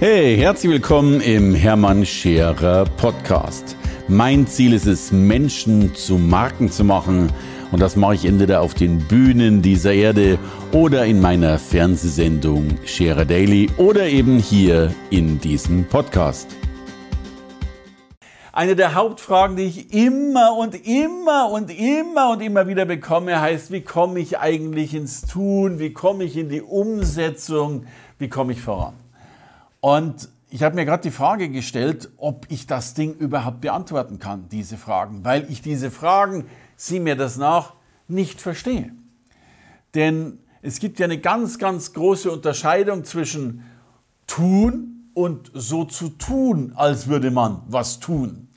Hey, herzlich willkommen im Hermann Scherer Podcast. Mein Ziel ist es, Menschen zu Marken zu machen. Und das mache ich entweder auf den Bühnen dieser Erde oder in meiner Fernsehsendung Scherer Daily oder eben hier in diesem Podcast. Eine der Hauptfragen, die ich immer und immer und immer und immer wieder bekomme, heißt, wie komme ich eigentlich ins Tun? Wie komme ich in die Umsetzung? Wie komme ich voran? Und ich habe mir gerade die Frage gestellt, ob ich das Ding überhaupt beantworten kann, diese Fragen, weil ich diese Fragen, sieh mir das nach, nicht verstehe. Denn es gibt ja eine ganz, ganz große Unterscheidung zwischen tun und so zu tun, als würde man was tun.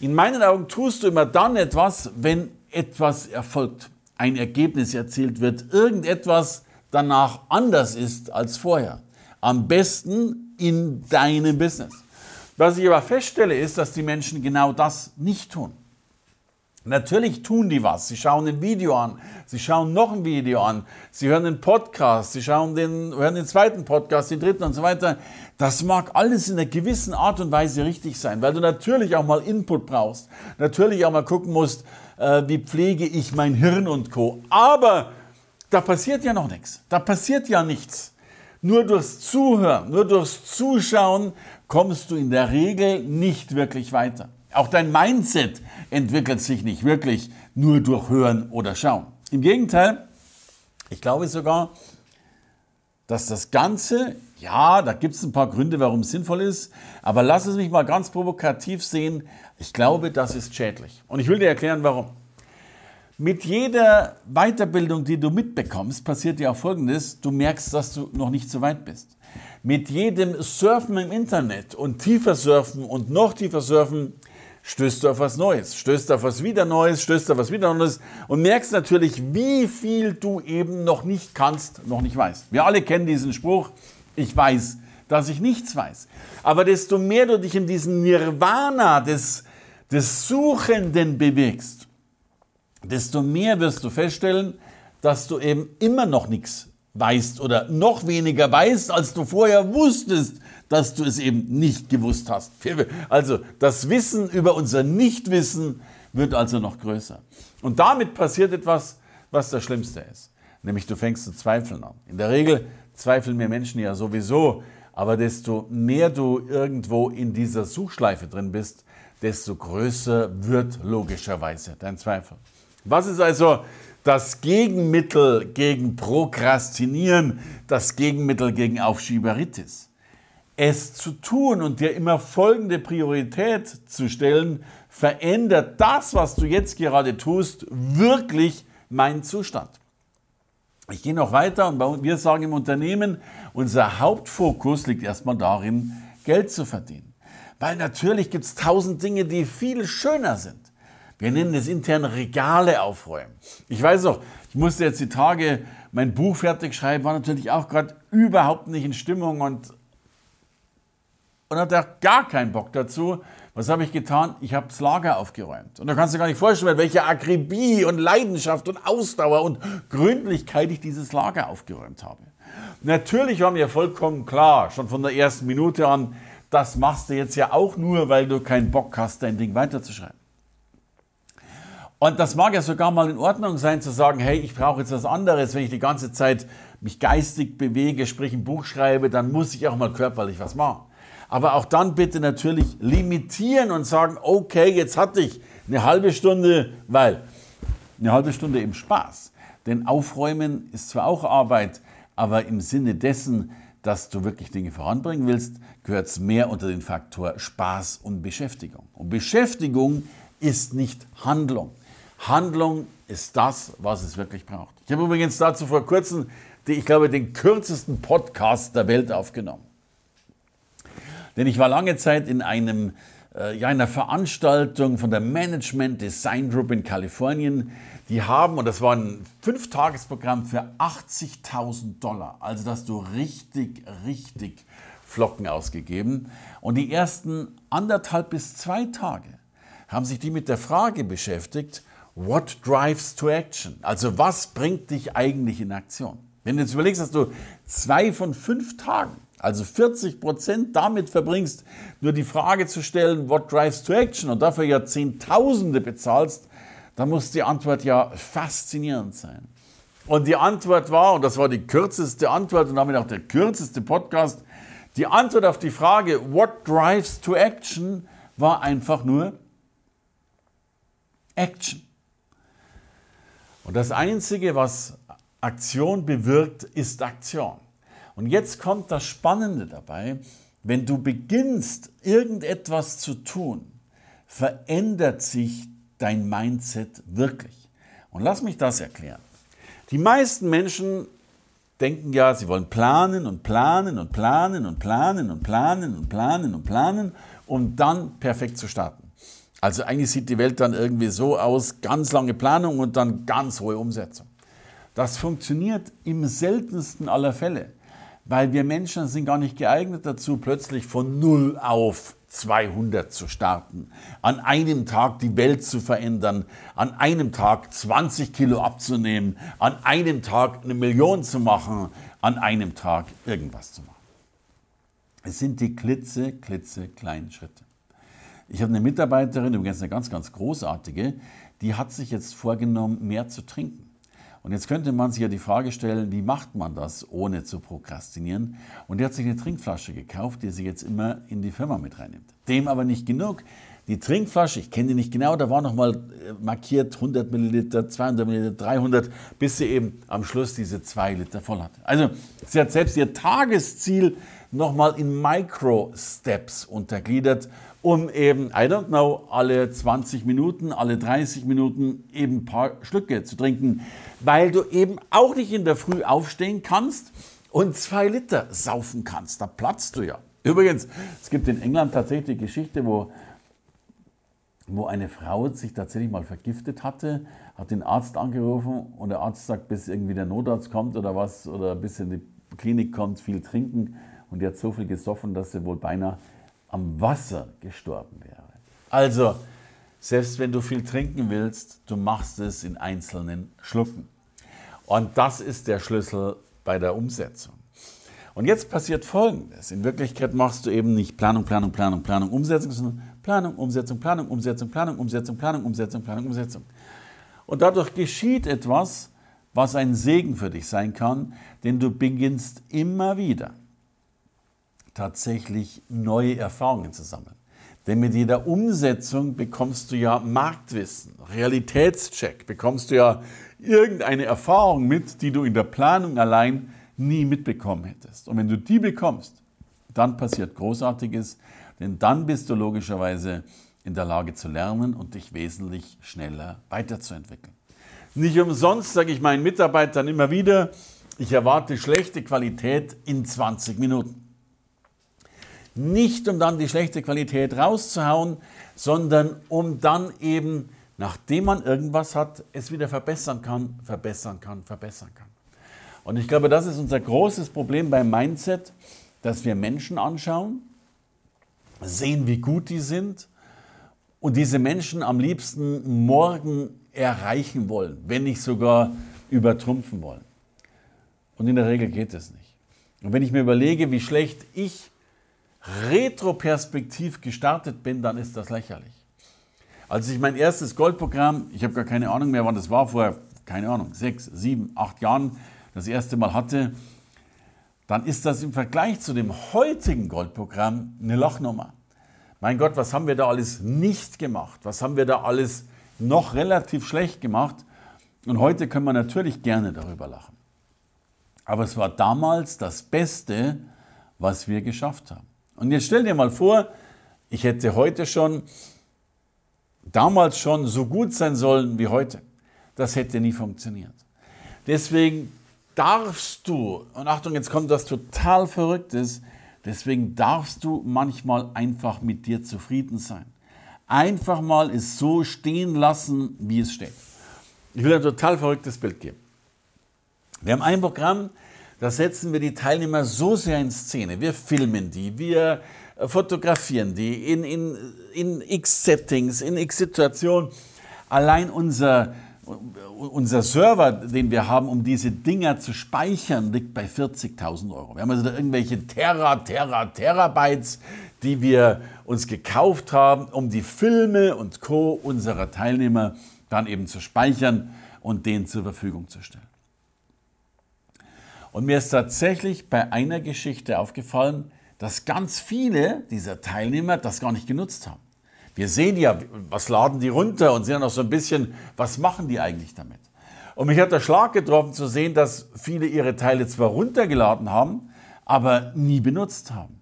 In meinen Augen tust du immer dann etwas, wenn etwas erfolgt, ein Ergebnis erzielt wird, irgendetwas danach anders ist als vorher. Am besten in deinem Business. Was ich aber feststelle, ist, dass die Menschen genau das nicht tun. Natürlich tun die was. Sie schauen ein Video an, sie schauen noch ein Video an, sie hören einen Podcast, sie schauen den, hören den zweiten Podcast, den dritten und so weiter. Das mag alles in einer gewissen Art und Weise richtig sein, weil du natürlich auch mal Input brauchst, natürlich auch mal gucken musst, äh, wie pflege ich mein Hirn und Co. Aber da passiert ja noch nichts. Da passiert ja nichts. Nur durchs Zuhören, nur durchs Zuschauen kommst du in der Regel nicht wirklich weiter. Auch dein Mindset entwickelt sich nicht wirklich nur durch Hören oder Schauen. Im Gegenteil, ich glaube sogar, dass das Ganze, ja, da gibt es ein paar Gründe, warum es sinnvoll ist, aber lass es mich mal ganz provokativ sehen. Ich glaube, das ist schädlich. Und ich will dir erklären, warum. Mit jeder Weiterbildung, die du mitbekommst, passiert dir auch Folgendes. Du merkst, dass du noch nicht so weit bist. Mit jedem Surfen im Internet und tiefer surfen und noch tiefer surfen, stößt du auf was Neues, stößt auf was wieder Neues, stößt auf was wieder Neues und merkst natürlich, wie viel du eben noch nicht kannst, noch nicht weißt. Wir alle kennen diesen Spruch, ich weiß, dass ich nichts weiß. Aber desto mehr du dich in diesen Nirvana des, des Suchenden bewegst, desto mehr wirst du feststellen, dass du eben immer noch nichts weißt oder noch weniger weißt, als du vorher wusstest, dass du es eben nicht gewusst hast. Also das Wissen über unser Nichtwissen wird also noch größer. Und damit passiert etwas, was das Schlimmste ist. Nämlich du fängst zu zweifeln an. In der Regel zweifeln wir Menschen ja sowieso, aber desto mehr du irgendwo in dieser Suchschleife drin bist, desto größer wird logischerweise dein Zweifel. Was ist also das Gegenmittel gegen Prokrastinieren, das Gegenmittel gegen Aufschieberitis? Es zu tun und dir immer folgende Priorität zu stellen, verändert das, was du jetzt gerade tust, wirklich meinen Zustand. Ich gehe noch weiter und wir sagen im Unternehmen, unser Hauptfokus liegt erstmal darin, Geld zu verdienen. Weil natürlich gibt es tausend Dinge, die viel schöner sind. Wir nennen es intern Regale aufräumen. Ich weiß auch, ich musste jetzt die Tage mein Buch fertig schreiben, war natürlich auch gerade überhaupt nicht in Stimmung und, und hatte auch gar keinen Bock dazu. Was habe ich getan? Ich habe das Lager aufgeräumt. Und da kannst du gar nicht vorstellen, welche Akribie und Leidenschaft und Ausdauer und Gründlichkeit ich dieses Lager aufgeräumt habe. Natürlich war mir vollkommen klar, schon von der ersten Minute an, das machst du jetzt ja auch nur, weil du keinen Bock hast, dein Ding weiterzuschreiben. Und das mag ja sogar mal in Ordnung sein, zu sagen, hey, ich brauche jetzt was anderes. Wenn ich die ganze Zeit mich geistig bewege, sprich ein Buch schreibe, dann muss ich auch mal körperlich was machen. Aber auch dann bitte natürlich limitieren und sagen, okay, jetzt hatte ich eine halbe Stunde, weil eine halbe Stunde eben Spaß. Denn Aufräumen ist zwar auch Arbeit, aber im Sinne dessen, dass du wirklich Dinge voranbringen willst, gehört es mehr unter den Faktor Spaß und Beschäftigung. Und Beschäftigung ist nicht Handlung. Handlung ist das, was es wirklich braucht. Ich habe übrigens dazu vor kurzem, ich glaube, den kürzesten Podcast der Welt aufgenommen. Denn ich war lange Zeit in einem, äh, ja, einer Veranstaltung von der Management Design Group in Kalifornien. Die haben, und das war ein Fünftagesprogramm für 80.000 Dollar. Also das du richtig, richtig Flocken ausgegeben. Und die ersten anderthalb bis zwei Tage haben sich die mit der Frage beschäftigt, What drives to action? Also was bringt dich eigentlich in Aktion? Wenn du jetzt überlegst, dass du zwei von fünf Tagen, also 40 Prozent damit verbringst, nur die Frage zu stellen, what drives to action und dafür ja Zehntausende bezahlst, dann muss die Antwort ja faszinierend sein. Und die Antwort war, und das war die kürzeste Antwort und damit auch der kürzeste Podcast, die Antwort auf die Frage, what drives to action, war einfach nur Action. Und das Einzige, was Aktion bewirkt, ist Aktion. Und jetzt kommt das Spannende dabei, wenn du beginnst, irgendetwas zu tun, verändert sich dein Mindset wirklich. Und lass mich das erklären. Die meisten Menschen denken ja, sie wollen planen und planen und planen und planen und planen und planen und planen, um dann perfekt zu starten. Also eigentlich sieht die Welt dann irgendwie so aus, ganz lange Planung und dann ganz hohe Umsetzung. Das funktioniert im seltensten aller Fälle, weil wir Menschen sind gar nicht geeignet dazu, plötzlich von 0 auf 200 zu starten, an einem Tag die Welt zu verändern, an einem Tag 20 Kilo abzunehmen, an einem Tag eine Million zu machen, an einem Tag irgendwas zu machen. Es sind die klitze, klitze kleinen Schritte. Ich habe eine Mitarbeiterin, übrigens eine ganz, ganz großartige, die hat sich jetzt vorgenommen, mehr zu trinken. Und jetzt könnte man sich ja die Frage stellen, wie macht man das, ohne zu prokrastinieren? Und die hat sich eine Trinkflasche gekauft, die sie jetzt immer in die Firma mit reinnimmt. Dem aber nicht genug. Die Trinkflasche, ich kenne die nicht genau, da war nochmal äh, markiert 100 Milliliter, 200 Milliliter, 300, bis sie eben am Schluss diese 2 Liter voll hatte. Also sie hat selbst ihr Tagesziel nochmal in Micro-Steps untergliedert um eben, I don't know, alle 20 Minuten, alle 30 Minuten eben ein paar Schlücke zu trinken, weil du eben auch nicht in der Früh aufstehen kannst und zwei Liter saufen kannst. Da platzt du ja. Übrigens, es gibt in England tatsächlich die Geschichte, wo, wo eine Frau sich tatsächlich mal vergiftet hatte, hat den Arzt angerufen und der Arzt sagt, bis irgendwie der Notarzt kommt oder was, oder bis in die Klinik kommt, viel trinken. Und die hat so viel gesoffen, dass sie wohl beinahe am Wasser gestorben wäre. Also, selbst wenn du viel trinken willst, du machst es in einzelnen Schlucken. Und das ist der Schlüssel bei der Umsetzung. Und jetzt passiert Folgendes. In Wirklichkeit machst du eben nicht Planung, Planung, Planung, Planung, Umsetzung, sondern Planung, Umsetzung, Planung, Umsetzung, Planung, Umsetzung, Planung, Umsetzung, Planung, Umsetzung. Und dadurch geschieht etwas, was ein Segen für dich sein kann, denn du beginnst immer wieder tatsächlich neue Erfahrungen zu sammeln. Denn mit jeder Umsetzung bekommst du ja Marktwissen, Realitätscheck, bekommst du ja irgendeine Erfahrung mit, die du in der Planung allein nie mitbekommen hättest. Und wenn du die bekommst, dann passiert Großartiges, denn dann bist du logischerweise in der Lage zu lernen und dich wesentlich schneller weiterzuentwickeln. Nicht umsonst sage ich meinen Mitarbeitern immer wieder, ich erwarte schlechte Qualität in 20 Minuten. Nicht um dann die schlechte Qualität rauszuhauen, sondern um dann eben, nachdem man irgendwas hat, es wieder verbessern kann, verbessern kann, verbessern kann. Und ich glaube, das ist unser großes Problem beim Mindset, dass wir Menschen anschauen, sehen, wie gut die sind und diese Menschen am liebsten morgen erreichen wollen, wenn nicht sogar übertrumpfen wollen. Und in der Regel geht es nicht. Und wenn ich mir überlege, wie schlecht ich retroperspektiv gestartet bin, dann ist das lächerlich. Als ich mein erstes Goldprogramm, ich habe gar keine Ahnung mehr, wann das war, vor, keine Ahnung, sechs, sieben, acht Jahren das erste Mal hatte, dann ist das im Vergleich zu dem heutigen Goldprogramm eine Lachnummer. Mein Gott, was haben wir da alles nicht gemacht? Was haben wir da alles noch relativ schlecht gemacht? Und heute können wir natürlich gerne darüber lachen. Aber es war damals das Beste, was wir geschafft haben. Und jetzt stell dir mal vor, ich hätte heute schon, damals schon so gut sein sollen wie heute. Das hätte nie funktioniert. Deswegen darfst du, und Achtung, jetzt kommt das total Verrücktes, deswegen darfst du manchmal einfach mit dir zufrieden sein. Einfach mal es so stehen lassen, wie es steht. Ich will ein total verrücktes Bild geben. Wir haben ein Programm, da setzen wir die Teilnehmer so sehr in Szene. Wir filmen die, wir äh, fotografieren die in, in, in x Settings, in x Situationen. Allein unser, unser Server, den wir haben, um diese Dinger zu speichern, liegt bei 40.000 Euro. Wir haben also da irgendwelche Terra, Terra, Terabytes, die wir uns gekauft haben, um die Filme und Co. unserer Teilnehmer dann eben zu speichern und denen zur Verfügung zu stellen. Und mir ist tatsächlich bei einer Geschichte aufgefallen, dass ganz viele dieser Teilnehmer das gar nicht genutzt haben. Wir sehen ja, was laden die runter und sehen auch so ein bisschen, was machen die eigentlich damit. Und mich hat der Schlag getroffen zu sehen, dass viele ihre Teile zwar runtergeladen haben, aber nie benutzt haben.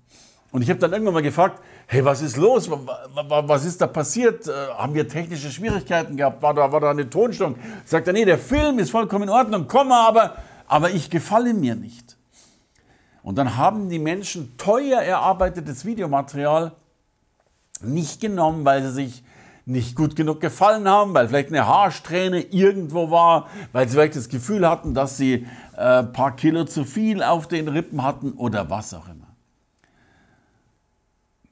Und ich habe dann irgendwann mal gefragt, hey, was ist los? Was ist da passiert? Äh, haben wir technische Schwierigkeiten gehabt? War da, war da eine Tonstörung? Sagt er, nee, der Film ist vollkommen in Ordnung, komm mal, aber, aber ich gefalle mir nicht. Und dann haben die Menschen teuer erarbeitetes Videomaterial nicht genommen, weil sie sich nicht gut genug gefallen haben, weil vielleicht eine Haarsträhne irgendwo war, weil sie vielleicht das Gefühl hatten, dass sie ein äh, paar Kilo zu viel auf den Rippen hatten oder was auch immer.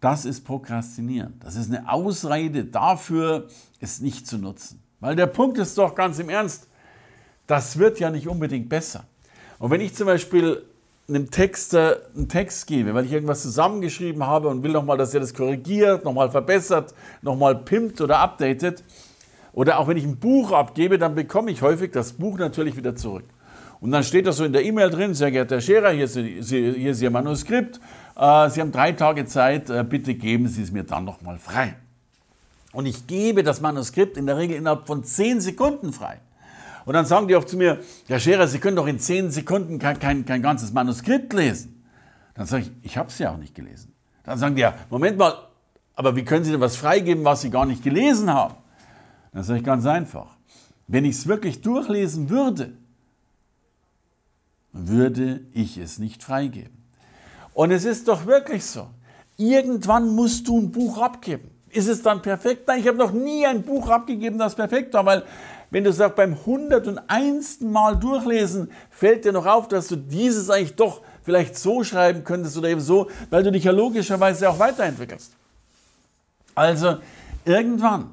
Das ist Prokrastinieren. Das ist eine Ausrede dafür, es nicht zu nutzen. Weil der Punkt ist doch ganz im Ernst, das wird ja nicht unbedingt besser. Und wenn ich zum Beispiel einem Texter einen Text gebe, weil ich irgendwas zusammengeschrieben habe und will nochmal, dass er das korrigiert, nochmal verbessert, nochmal pimpt oder updatet, oder auch wenn ich ein Buch abgebe, dann bekomme ich häufig das Buch natürlich wieder zurück. Und dann steht das so in der E-Mail drin, sehr geehrter Herr Scherer, hier ist, hier ist Ihr Manuskript, äh, Sie haben drei Tage Zeit, äh, bitte geben Sie es mir dann nochmal frei. Und ich gebe das Manuskript in der Regel innerhalb von zehn Sekunden frei. Und dann sagen die oft zu mir, Herr Scherer, Sie können doch in zehn Sekunden kein, kein, kein ganzes Manuskript lesen. Dann sage ich, ich habe es ja auch nicht gelesen. Dann sagen die, ja, Moment mal, aber wie können Sie denn was freigeben, was Sie gar nicht gelesen haben? Dann sage ich ganz einfach, wenn ich es wirklich durchlesen würde, würde ich es nicht freigeben. Und es ist doch wirklich so. Irgendwann musst du ein Buch abgeben. Ist es dann perfekt? Nein, ich habe noch nie ein Buch abgegeben, das perfekt war, weil wenn du sagst, beim 101. Mal durchlesen, fällt dir noch auf, dass du dieses eigentlich doch vielleicht so schreiben könntest oder eben so, weil du dich ja logischerweise auch weiterentwickelst. Also irgendwann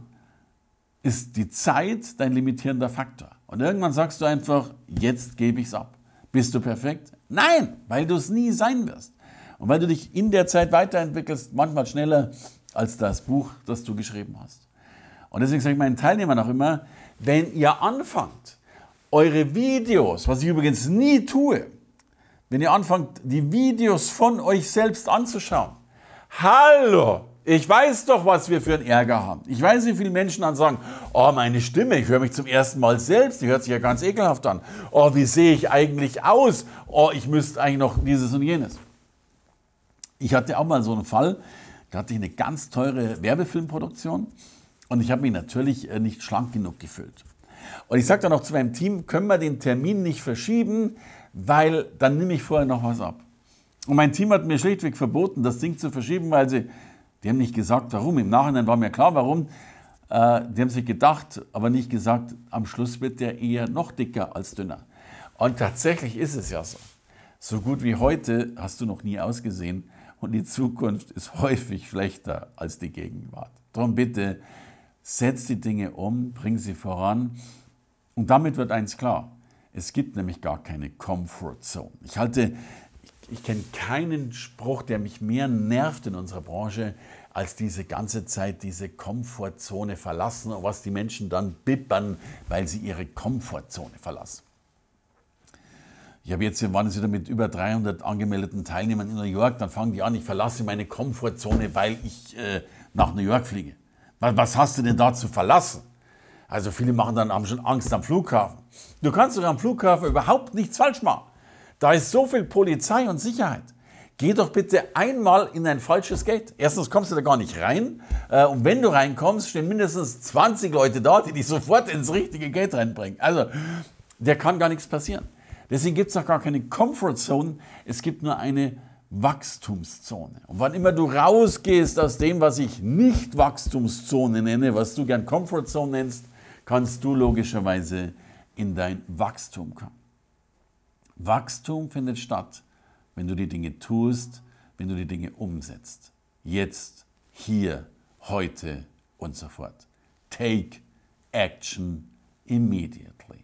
ist die Zeit dein limitierender Faktor. Und irgendwann sagst du einfach, jetzt gebe ich es ab. Bist du perfekt? Nein, weil du es nie sein wirst. Und weil du dich in der Zeit weiterentwickelst, manchmal schneller als das Buch, das du geschrieben hast. Und deswegen sage ich meinen Teilnehmern auch immer, wenn ihr anfangt, eure Videos, was ich übrigens nie tue, wenn ihr anfangt, die Videos von euch selbst anzuschauen, hallo, ich weiß doch, was wir für einen Ärger haben. Ich weiß, wie viele Menschen dann sagen, oh, meine Stimme, ich höre mich zum ersten Mal selbst, die hört sich ja ganz ekelhaft an. Oh, wie sehe ich eigentlich aus? Oh, ich müsste eigentlich noch dieses und jenes. Ich hatte auch mal so einen Fall, da hatte ich eine ganz teure Werbefilmproduktion und ich habe mich natürlich äh, nicht schlank genug gefühlt. Und ich sagte dann auch zu meinem Team, können wir den Termin nicht verschieben, weil dann nehme ich vorher noch was ab. Und mein Team hat mir schlichtweg verboten, das Ding zu verschieben, weil sie, die haben nicht gesagt, warum. Im Nachhinein war mir klar, warum. Äh, die haben sich gedacht, aber nicht gesagt, am Schluss wird der eher noch dicker als dünner. Und tatsächlich ist es ja so. So gut wie heute hast du noch nie ausgesehen und die Zukunft ist häufig schlechter als die Gegenwart. Darum bitte, setz die Dinge um, bring sie voran. Und damit wird eins klar. Es gibt nämlich gar keine Comfort Zone. Ich halte, ich, ich kenne keinen Spruch, der mich mehr nervt in unserer Branche, als diese ganze Zeit diese Komfortzone verlassen und was die Menschen dann bibbern, weil sie ihre Komfortzone verlassen. Ich habe jetzt, wir waren jetzt wieder mit über 300 angemeldeten Teilnehmern in New York, dann fangen die an, ich verlasse meine Komfortzone, weil ich äh, nach New York fliege. Was hast du denn da zu verlassen? Also viele machen dann haben schon Angst am Flughafen. Du kannst sogar am Flughafen überhaupt nichts falsch machen. Da ist so viel Polizei und Sicherheit. Geh doch bitte einmal in ein falsches Gate. Erstens kommst du da gar nicht rein. Äh, und wenn du reinkommst, stehen mindestens 20 Leute da, die dich sofort ins richtige Gate reinbringen. Also, der kann gar nichts passieren. Deswegen gibt es auch gar keine Comfort Zone, es gibt nur eine Wachstumszone. Und wann immer du rausgehst aus dem, was ich nicht Wachstumszone nenne, was du gern Comfort Zone nennst, kannst du logischerweise in dein Wachstum kommen. Wachstum findet statt, wenn du die Dinge tust, wenn du die Dinge umsetzt. Jetzt, hier, heute und so fort. Take action immediately.